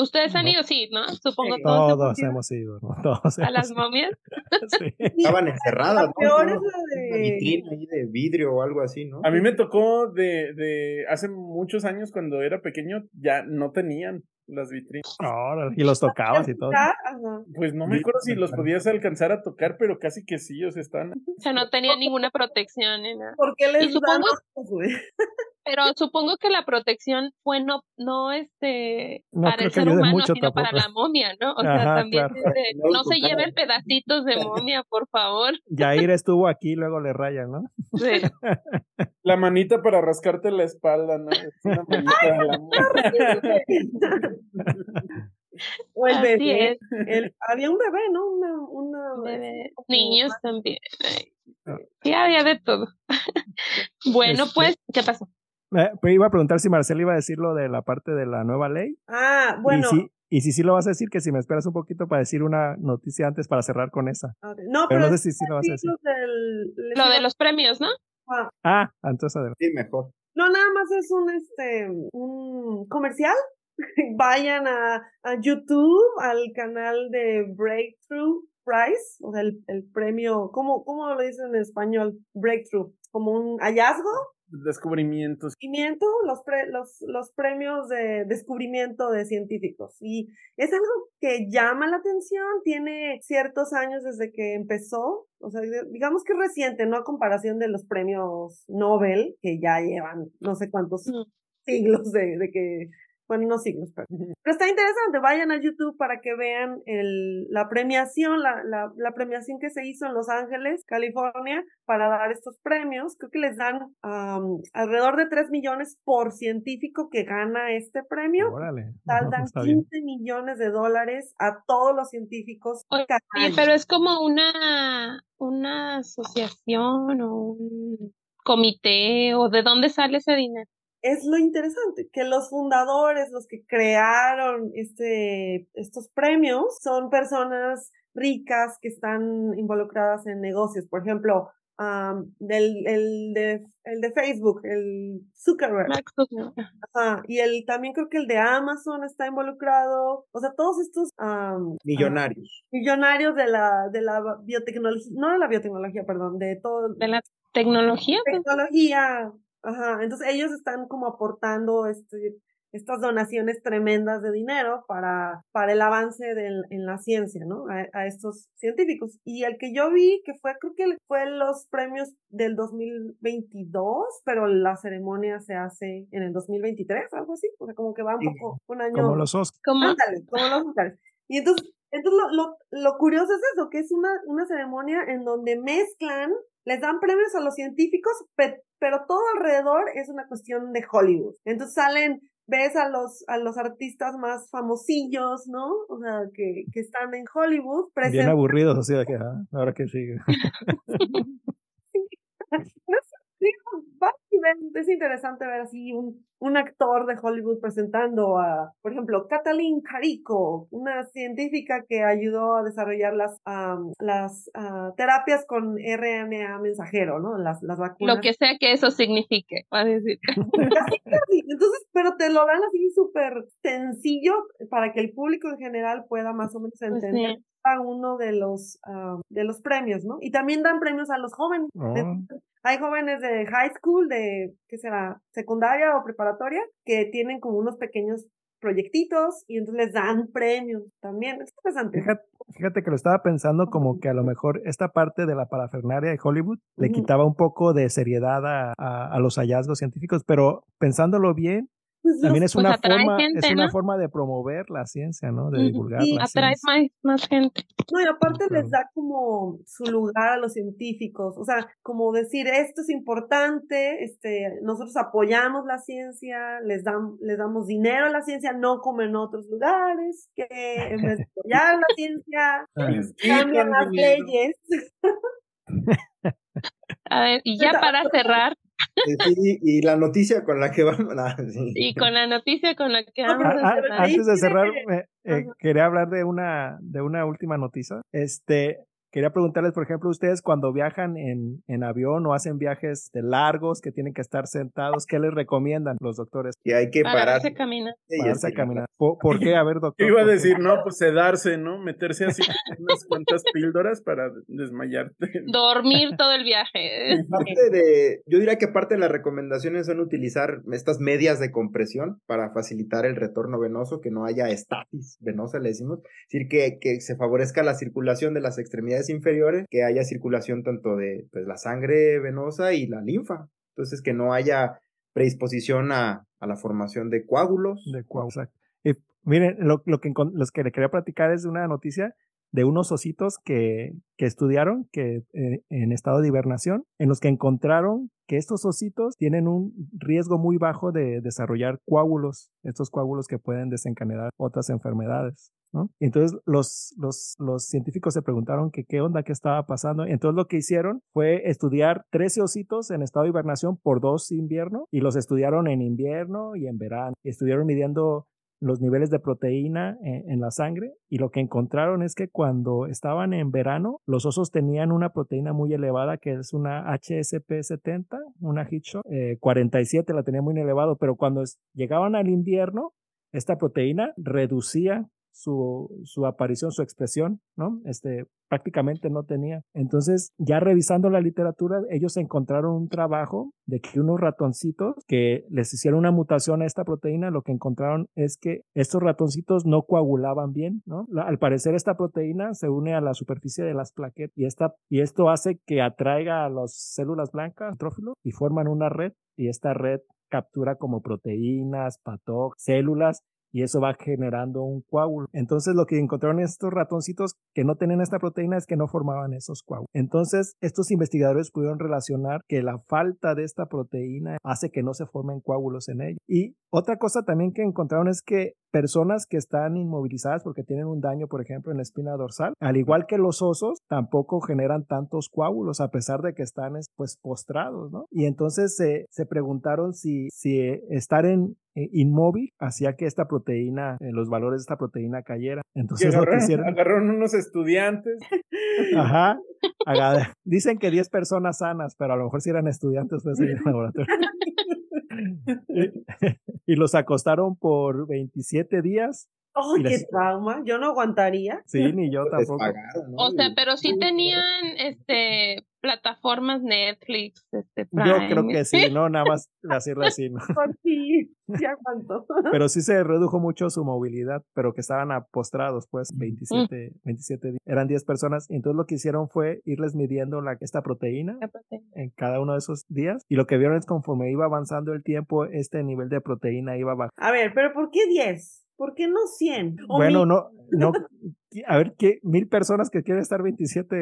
Ustedes han ido, sí, ¿no? Supongo todos. Todos hemos ido, ¿no? Todos ¿A las momias? sí. Estaban encerradas, ¿no? Peor es la de... vitrina ahí de vidrio o algo así, ¿no? A mí me tocó de, de hace muchos años cuando era pequeño, ya no tenían las vitrinas. Ahora, y los tocabas y todo. Pues no me acuerdo si los podías alcanzar a tocar, pero casi que sí, o sea, están. O sea, no tenían ninguna protección ni nada. ¿Por qué les y supongo, Pero supongo que la protección fue no, no este, No para el ser humano, mucho sino para la momia, ¿no? O sea, también claro. este, No, no se lleven pedacitos de momia, por favor. Yair estuvo aquí, luego le rayan, ¿no? Sí. La manita para rascarte la espalda, ¿no? Es una manita de la O el Así bebé. el- había un bebé, ¿no? Una, una, Bebé, niños también. Ah. Sí, había de todo. Bueno, Este- pues, ¿qué pasó? Eh, iba a preguntar si Marcel iba a decir lo de la parte de la nueva ley. Ah, bueno. Y si, y si sí lo vas a decir, que si me esperas un poquito para decir una noticia antes para cerrar con esa. ok. No, Pero pero, no sé si sí lo vas a decir. del- les Lo de los premios, ¿no? ah, Ah, entonces adelante. Sí, mejor. No, nada más es un este un comercial. Vayan a, a YouTube, al canal de Breakthrough Prize, o sea, el, el premio, ¿cómo, ¿cómo lo dicen en español? Breakthrough, como un hallazgo, Descubrimientos. descubrimiento, los, pre- los, los premios de descubrimiento de científicos. Y es algo que llama la atención, tiene ciertos años desde que empezó, o sea, digamos que es reciente, no a comparación de los premios Nobel, que ya llevan no sé cuántos Mm. siglos de, de que, bueno, no siglos, pero, pero está interesante, vayan a YouTube para que vean el, la premiación, la, la, la premiación que se hizo en Los Ángeles, California, para dar estos premios. Creo que les dan am, alrededor de 3 millones por científico que gana este premio. Órale. Tal, dan está bien. 15 millones de dólares a todos los científicos Oye, pero es como una, una asociación o un comité o de dónde sale ese dinero. Es lo interesante, que los fundadores, los que crearon este, estos premios, son personas ricas que están involucradas en negocios. Por ejemplo, am, del, el, de, el de Facebook, el Zuckerberg. Ajá, y el, también creo que el de Amazon está involucrado. O sea, todos estos am, Millonarios. millonarios de la, de la biotecnología, no de la biotecnología, perdón, de todo, de la tecnología. pues, tecnología. Ajá, entonces ellos están como aportando este, estas donaciones tremendas de dinero para, para el avance del, en la ciencia, ¿no? A, a estos científicos. Y el que yo vi, que fue, creo que fue los premios del 2022, pero la ceremonia se hace en el 2023, algo así. O sea, como que va un Sí, poco, un año. Como los Oscars. como Ándale, como los Óscares. Y entonces, entonces lo, lo, lo curioso es eso, que es una, una ceremonia en donde mezclan, les dan premios a los científicos, pe- pero todo alrededor es una cuestión de Hollywood. Entonces salen, ves a los, a los artistas más famosillos, ¿no? O sea, que, que están en Hollywood, Bien aburridos, así de que, ah, ahora que sigue. No sé, digo, va es interesante ver así un, un actor de Hollywood presentando a, por ejemplo, Kathleen Carico, una científica que ayudó a desarrollar las, am, las ah, terapias con RNA mensajero, ¿no? Las, las vacunas. lo que sea que eso signifique, va a decir. Casi, casi. Entonces, pero te lo dan así súper sencillo para que el público en general pueda más o menos Pues entender sí. a uno de los, ah, de los premios, ¿no? Y también dan premios a los jóvenes. Oh. Entonces, Hay jóvenes de high school, de, ¿qué será? Secundaria o preparatoria, que tienen como unos pequeños proyectitos y entonces les dan premios también. Es interesante. Fíjate, fíjate que lo estaba pensando como que a lo mejor esta parte de la parafernaria de Hollywood le quitaba un poco de seriedad a, a- a los hallazgos científicos, pero pensándolo bien, Pues también es pues una forma, es una forma de promover la ciencia, ¿no? De divulgar Sí, la Atrae ciencia. más, más gente. No, y aparte Claro. les da como su lugar a los científicos, o sea, como decir, esto es importante, este, nosotros apoyamos la ciencia, les, dan, les damos dinero a la ciencia, no como en otros lugares, que en vez de apoyar la ciencia, cambian las leyes. A ver, y ya para cerrar, Sí, y la noticia con la que vamos. ah, sí. y con la noticia con la que No, vamos pero a Ah, ah, antes de cerrar, eh, quería hablar de una, de una última noticia. Este, quería preguntarles, por ejemplo, ustedes cuando viajan en, en avión o hacen viajes de largos que tienen que estar sentados, ¿qué les recomiendan los doctores? Y hay que parar. Pararse a caminar. y Pararse a caminar. ¿Por, por qué? A ver, doctor. Iba a decir, no, pues sedarse, ¿no? Meterse así unas cuantas píldoras para desmayarte. Dormir todo el viaje. Parte de, yo diría que parte de las recomendaciones son utilizar estas medias de compresión para facilitar el retorno venoso, que no haya estasis venosa, le decimos. Es decir, que, que se favorezca la circulación de las extremidades inferiores, que haya circulación tanto de pues, la sangre venosa y la linfa. Entonces, que no haya predisposición a, a la formación de coágulos. De coágulos, miren, lo, lo que, los que le quería platicar es una noticia de unos ositos que, que estudiaron que eh, en estado de hibernación, en los que encontraron que estos ositos tienen un riesgo muy bajo de desarrollar coágulos, estos coágulos que pueden desencadenar otras enfermedades. ¿no? Entonces los, los, los científicos se preguntaron que qué onda, qué estaba pasando. Entonces lo que hicieron fue estudiar 13 ositos en estado de hibernación por dos inviernos y los estudiaron en invierno y en verano. Estuvieron midiendo los niveles de proteína en, la sangre y lo que encontraron es que cuando estaban en verano, los osos tenían una proteína muy elevada que es una HSP70, una Hitchcock, eh, 47 la tenía muy elevado, pero cuando llegaban al invierno, esta proteína reducía su, su aparición, su expresión, ¿no? Este, prácticamente no tenía. Entonces, ya revisando la literatura, ellos encontraron un trabajo de que unos ratoncitos que les hicieron una mutación a esta proteína, lo que encontraron es que estos ratoncitos no coagulaban bien, ¿no? al parecer esta proteína se une a la superficie de las plaquetas y, esta, y esto hace que atraiga a las células blancas, trófilo, y forman una red y esta red captura como proteínas, patógenos, células y eso va generando un coágulo. Entonces lo que encontraron estos ratoncitos que no tenían esta proteína es que no formaban esos coágulos. Entonces estos investigadores pudieron relacionar que la falta de esta proteína hace que no se formen coágulos en ellos. Y otra cosa también que encontraron es que personas que están inmovilizadas porque tienen un daño, por ejemplo, en la espina dorsal, al igual que los osos, tampoco generan tantos coágulos a pesar de que están pues postrados, ¿no? Y entonces se preguntaron si, si estar en, eh, inmóvil hacía que esta proteína, eh, los valores de esta proteína cayera. Entonces agarraron, unos estudiantes. Ajá. Dicen que 10 personas sanas, pero a lo mejor si eran estudiantes pues en el laboratorio. y, los acostaron por 27 días ¡Oh, qué trauma! Yo no aguantaría. Sí, ni yo tampoco. O sea, pero sí tenían este plataformas Netflix, este Prime. Yo creo que sí, no, nada más decirlo así, ¿no? sí, sí aguanto. Pero sí se redujo mucho su movilidad, pero que estaban apostrados, pues, 27, 27 días. Eran 10 personas, y entonces lo que hicieron fue irles midiendo la, esta proteína, proteína en cada uno de esos días, y lo que vieron es conforme iba avanzando el tiempo, este nivel de proteína iba bajando. A ver, pero ¿por qué 10? ¿Por qué no 100? Bueno, no, no, a ver, ¿qué, mil personas que quieren estar 27.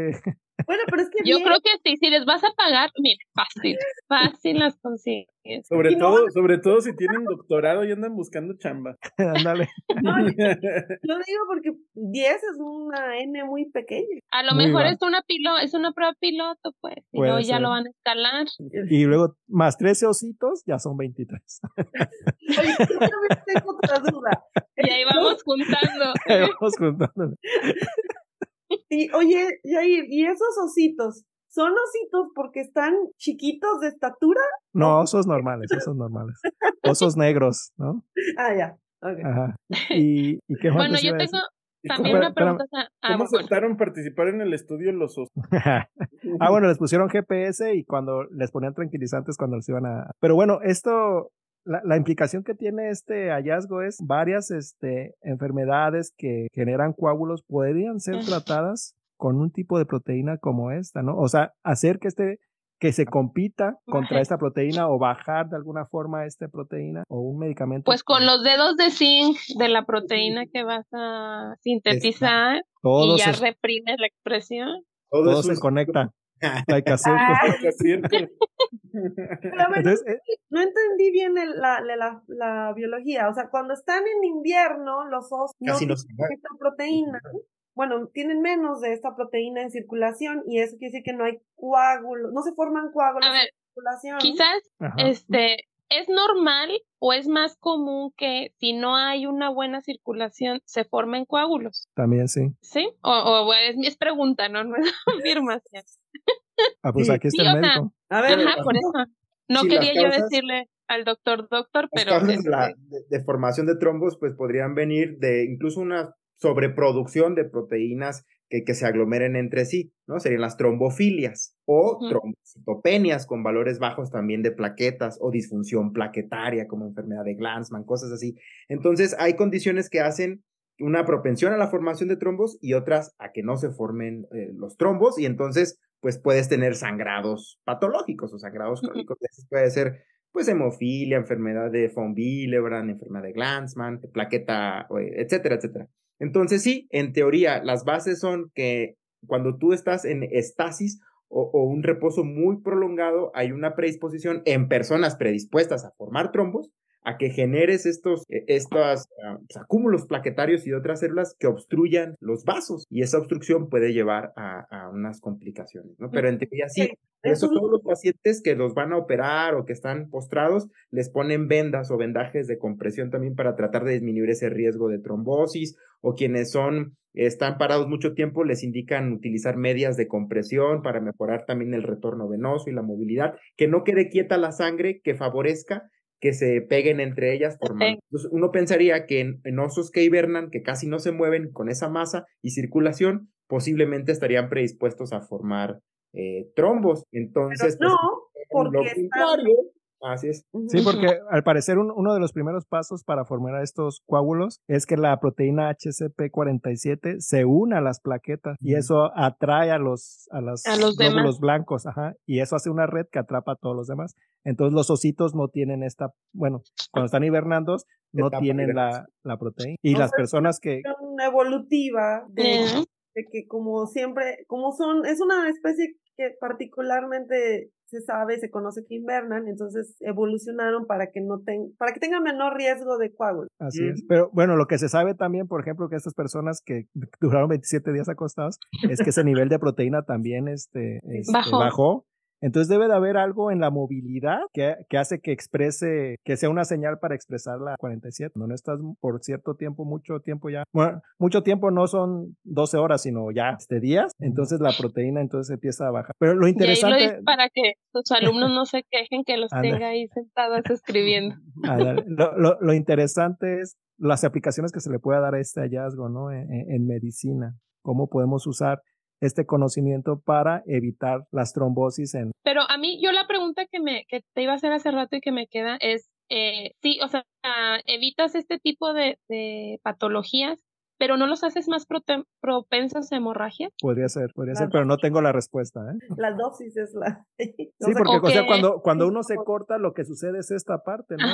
Bueno, pero es que. Yo creo que sí, si les vas a pagar, mira, fácil, fácil las consigues. Sobre todo, sobre todo si tienen doctorado y andan buscando chamba. Ándale. no, lo digo porque 10 es una N muy pequeña. A lo mejor es una pilo, es una prueba piloto, pues. Y luego ya lo van a escalar. Y luego, más 13 ositos, ya son 23. Oye, tengo otra duda. Y ahí vamos juntando. Ahí vamos juntando. Y oye, Jair, ¿y esos ositos? ¿Son ositos porque están chiquitos de estatura? No, osos normales, osos normales. Osos negros, ¿no? Ah, ya. Ajá. ¿Y, y qué Bueno, yo tengo también una pregunta. Ah, ¿Cómo aceptaron participar en el estudio los osos? ah, bueno, les pusieron GPS y cuando les ponían tranquilizantes cuando les iban a... Pero bueno, esto la, implicación que tiene este hallazgo es varias este, enfermedades que generan coágulos podrían ser tratadas con un tipo de proteína como esta, ¿no? O sea, hacer que este que se compita contra esta proteína o bajar de alguna forma esta proteína o un medicamento. Pues con los dedos de zinc de la proteína que vas a sintetizar y ya reprimes la expresión. Todo, se conecta. Hay que hacer. no entendí bien la, la, la, biología. O sea, cuando están en invierno, los osos no tienen esta proteína. Bueno, tienen menos de esta proteína en circulación y eso quiere decir que no hay coágulos, no se forman coágulos en circulación. Quizás este ¿Es normal o es más común que si no hay una buena circulación se formen coágulos? También sí. ¿Sí? O, o es, es pregunta, ¿no? No es afirmación. Ah, pues aquí está el médico. A ver, Ajá, por eso. No quería yo decirle al doctor, doctor, pero... Las la de, formación de trombos pues podrían venir de incluso una sobreproducción de proteínas que, que, se aglomeren entre sí, ¿no? Serían las trombofilias o trombocitopenias con valores bajos también de plaquetas o disfunción plaquetaria como enfermedad de Glanzmann, cosas así. Entonces, hay condiciones que hacen una propensión a la formación de trombos y otras a que no se formen eh, los trombos y entonces pues puedes tener sangrados patológicos o sangrados crónicos. Puede ser pues hemofilia, enfermedad de von Willebrand, enfermedad de Glanzmann, plaqueta, etcétera, etcétera. Entonces sí, en teoría, las bases son que cuando tú estás en estasis o, un reposo muy prolongado, hay una predisposición en personas predispuestas a formar trombos a que generes estos, e, estos ah, pues, acúmulos plaquetarios y otras células que obstruyan los vasos y esa obstrucción puede llevar a, unas complicaciones, ¿no? Pero en teoría sí, eso todos los pacientes que los van a operar o que están postrados les ponen vendas o vendajes de compresión también para tratar de disminuir ese riesgo de trombosis o quienes son están parados mucho tiempo les indican utilizar medias de compresión para mejorar también el retorno venoso y la movilidad, que no quede quieta la sangre, que favorezca que se peguen entre ellas formando. Entonces, uno pensaría que en, osos que hibernan, que casi no se mueven con esa masa y circulación, posiblemente estarían predispuestos a formar eh, trombos. Entonces, pues, no, porque Así es. Sí, porque al parecer uno de los primeros pasos para formar estos coágulos es que la proteína HCP47 se una a las plaquetas y eso atrae a los, a los glóbulos blancos, ajá, y eso hace una red que atrapa a todos los demás. Entonces los ositos no tienen esta, bueno, cuando están hibernando no tienen la, la, proteína. Y las personas que... Evolutiva de, de que como siempre, como son, es una especie que particularmente se sabe, se conoce que invernan, entonces evolucionaron para que no tengan, para que tengan menor riesgo de coágulo. Así es. Pero bueno, lo que se sabe también, por ejemplo, que estas personas que duraron 27 días acostados, es que ese nivel de proteína también este, este bajó entonces debe de haber algo en la movilidad que, que, hace que exprese, que sea una señal para expresar la 47. No, no estás por cierto tiempo, mucho tiempo ya. Bueno, mucho tiempo no son 12 horas, sino ya este días. Entonces la proteína entonces empieza a bajar. Pero lo interesante... Y para que sus alumnos no se quejen que los tenga ahí sentados escribiendo. Lo, lo, lo, interesante es las aplicaciones que se le puede dar a este hallazgo, ¿no? en, en medicina. Cómo podemos usar este conocimiento para evitar las trombosis en... Pero a mí, yo la pregunta que, me, que te iba a hacer hace rato y que me queda es, eh, sí, o sea, evitas este tipo de, de patologías pero no los haces más propensos a hemorragia. Podría ser, podría ser, pero no tengo la respuesta. ¿eh? La dosis es la. sí, porque o sea, cuando, cuando uno se corta, lo que sucede es esta parte, ¿no?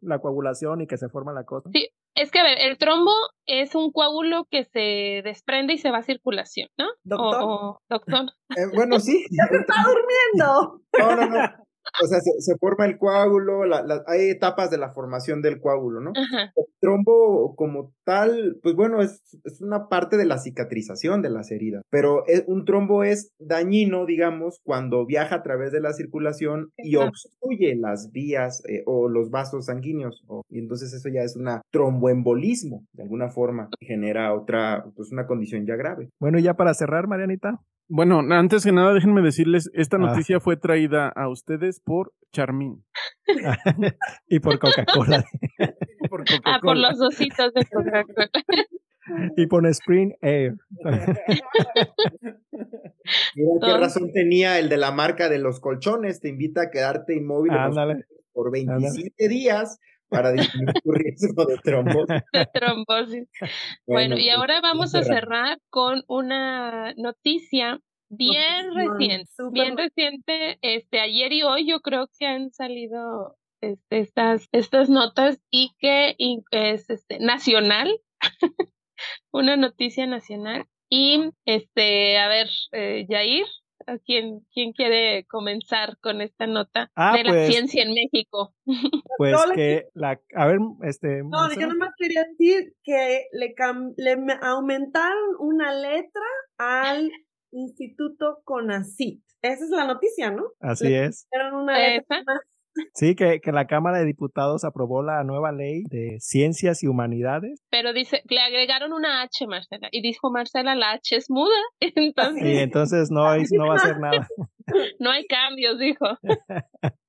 la coagulación y que se forma la cosa. Sí, es que a ver, el trombo es un coágulo que se desprende y se va a circulación, ¿no? Doctor. doctor. Eh, bueno, sí. Ya se está durmiendo. No, no, no. O sea, se, forma el coágulo, la, hay etapas de la formación del coágulo, ¿no? El trombo como tal, pues bueno, es, es, una parte de la cicatrización de las heridas, pero un trombo es dañino, digamos, cuando viaja a través de la circulación y obstruye las vías eh, o los vasos sanguíneos, y entonces eso ya es una tromboembolismo, de alguna forma, genera otra, pues una condición ya grave. Bueno, y ya para cerrar, Marianita. Bueno, antes que nada, déjenme decirles, esta ah. noticia fue traída a ustedes por Charmin. y por Coca-Cola. ah, por los ositos de Coca-Cola. y por Spring Air. qué razón tenía el de la marca de los colchones, te invita a quedarte inmóvil por 27 días para disminuir tu riesgo de trombosis. De trombosis. Bueno, y pues, ahora vamos a cerrar con una noticia bien reciente, bien reciente, este, ayer y hoy yo creo que han salido este, estas, estas notas y que es este, nacional, una noticia nacional. Y este, a ver, eh, ¿Quién, ¿Quién quiere comenzar con esta nota ah, de la pues ciencia en México? Pues que la, a ver, este. No, yo nomás quería decir que le, le aumentaron una letra al Instituto CONACIT. Esa es la noticia, ¿no? Así es. una letra más Sí, que, que, la Cámara de Diputados aprobó la nueva ley de ciencias y humanidades. Pero dice, le agregaron una H, Marcela, y dijo Marcela, la H es muda. Entonces... Sí, entonces no, no va a hacer nada. No hay cambios, dijo.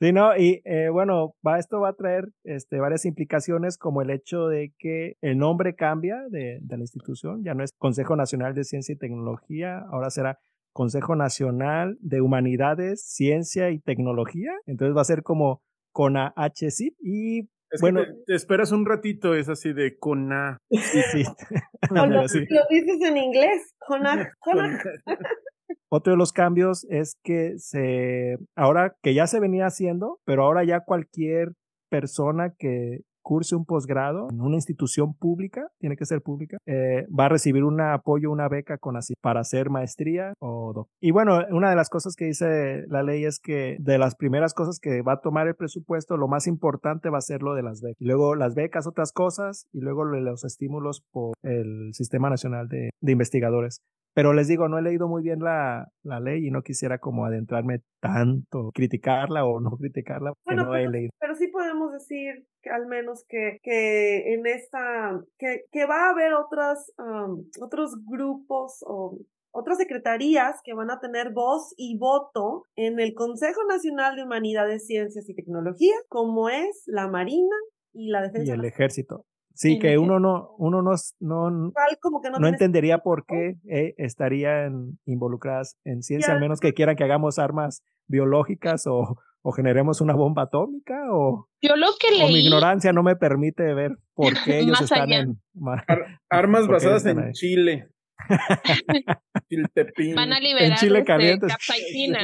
Sí, no, y eh, bueno, va, esto va a traer este, varias implicaciones como el hecho de que el nombre cambia de, de la institución, ya no es Consejo Nacional de Ciencia y Tecnología, ahora será Consejo Nacional de Humanidades, Ciencia y Tecnología. Entonces va a ser como CONAHCIP y bueno, te, esperas un ratito, es así de CONA. Sí, sí. lo, dices en inglés, CONA. otro de los cambios es que se, ahora que ya se venía haciendo, pero ahora ya cualquier persona que curse un posgrado en una institución pública, tiene que ser pública, eh, va a recibir un apoyo, una beca con así para hacer maestría o doctorado. Y bueno, una de las cosas que dice la ley es que de las primeras cosas que va a tomar el presupuesto, lo más importante va a ser lo de las becas. Y luego las becas, otras cosas, y luego los estímulos por el Sistema Nacional de, de Investigadores. Pero les digo, no he leído muy bien la, la, ley y no quisiera como adentrarme tanto, criticarla o no criticarla, bueno, no pero, he leído. Pero sí podemos decir que al menos que, que en esta, que, que va a haber otras, um, otros grupos o otras secretarías que van a tener voz y voto en el Consejo Nacional de Humanidades, Ciencias y Tecnología, como es la Marina y la Defensa. Y el Ejército. Sí, que uno no, uno no, no, como que no, no entendería por qué eh, estarían involucradas en ciencia, al menos que quieran que hagamos armas biológicas o, o generemos una bomba atómica o, Yo lo que leí, o mi ignorancia no me permite ver por qué ellos están allá. en Ar armas basadas en ahí. Chile. Chiltepín. van a liberar en Chile este, caliente. capsaicina.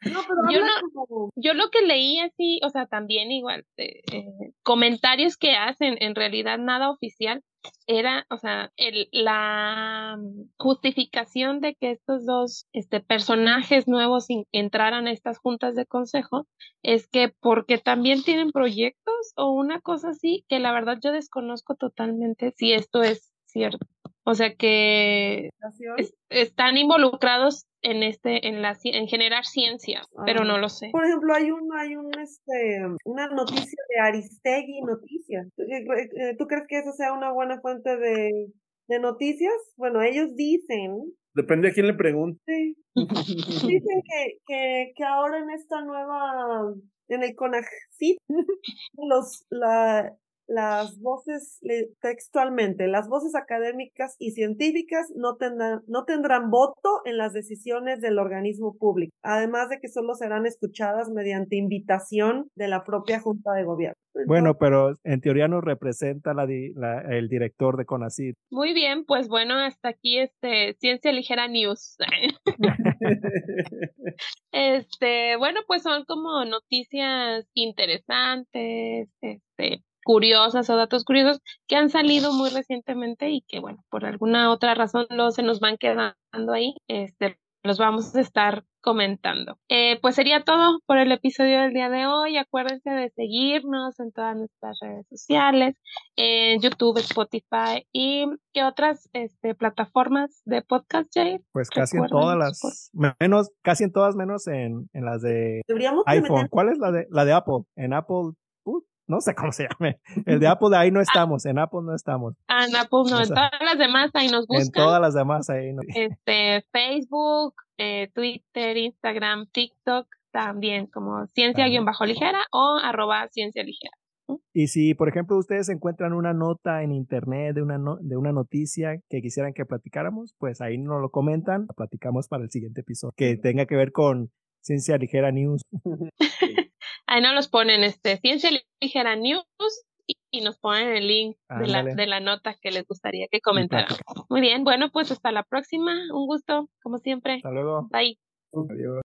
Ándale. No, pero Yo habla no- como- Yo lo que leí así, o sea, también igual, eh, eh, comentarios que hacen, en realidad nada oficial, era, o sea, el, la mm, justificación de que estos dos este, personajes nuevos in- entraran a estas juntas de consejo es que porque también tienen proyectos o una cosa así, que la verdad yo desconozco totalmente si esto es cierto. O sea que es- están involucrados en este, en la, ci- en generar ciencia, pero Ah. no lo sé. Por ejemplo, hay un, hay un, este, una noticia de Aristegui Noticias. ¿Tú, eh, eh, ¿tú crees que esa sea una buena fuente de, de noticias? Bueno, ellos dicen, Depende a quién le pregunte. sí, dicen que, que, que ahora en esta nueva, en el CONACYT, los, la, las voces, le- textualmente, las voces académicas y científicas no tendrán, no tendrán voto en las decisiones del organismo público, además de que solo serán escuchadas mediante invitación de la propia Junta de Gobierno. Bueno, pero en teoría nos representa la, di- la- el director de CONACYT. Muy bien, pues bueno, hasta aquí este Ciencia Ligera News. Este, bueno, pues son como noticias interesantes, este, curiosas o datos curiosos que han salido muy recientemente y que, bueno, por alguna otra razón no se nos van quedando ahí. Este, los vamos a estar comentando. Eh, pues sería todo por el episodio del día de hoy. Acuérdense de seguirnos en todas nuestras redes sociales, en YouTube, Spotify y qué otras este, plataformas de podcast, Jay. Pues casi en todas las, menos, casi en todas menos en, en las de Deberíamos de iPhone. meter- ¿Cuál es la de, la de Apple? En Apple, no sé cómo se llame. El de Apple ahí no estamos, en Apple no estamos. Ah, no, pues no, en todas las demás ahí nos En buscan. todas las demás ahí no. Este, Facebook, eh, Twitter, Instagram, TikTok, también como ciencia-ligera o arroba ciencia ligera. Y si, por ejemplo, ustedes encuentran una nota en internet de una, no- de una noticia que quisieran que platicáramos, pues ahí nos lo comentan, platicamos para el siguiente episodio, que tenga que ver con Ciencia Ligera News. Ahí nos los ponen, este, ciencia ligera news y, y nos ponen el link de la, de la nota que les gustaría que comentaran. Muy bien, bueno, pues hasta la próxima. Un gusto, como siempre. Hasta luego. Bye. Adiós.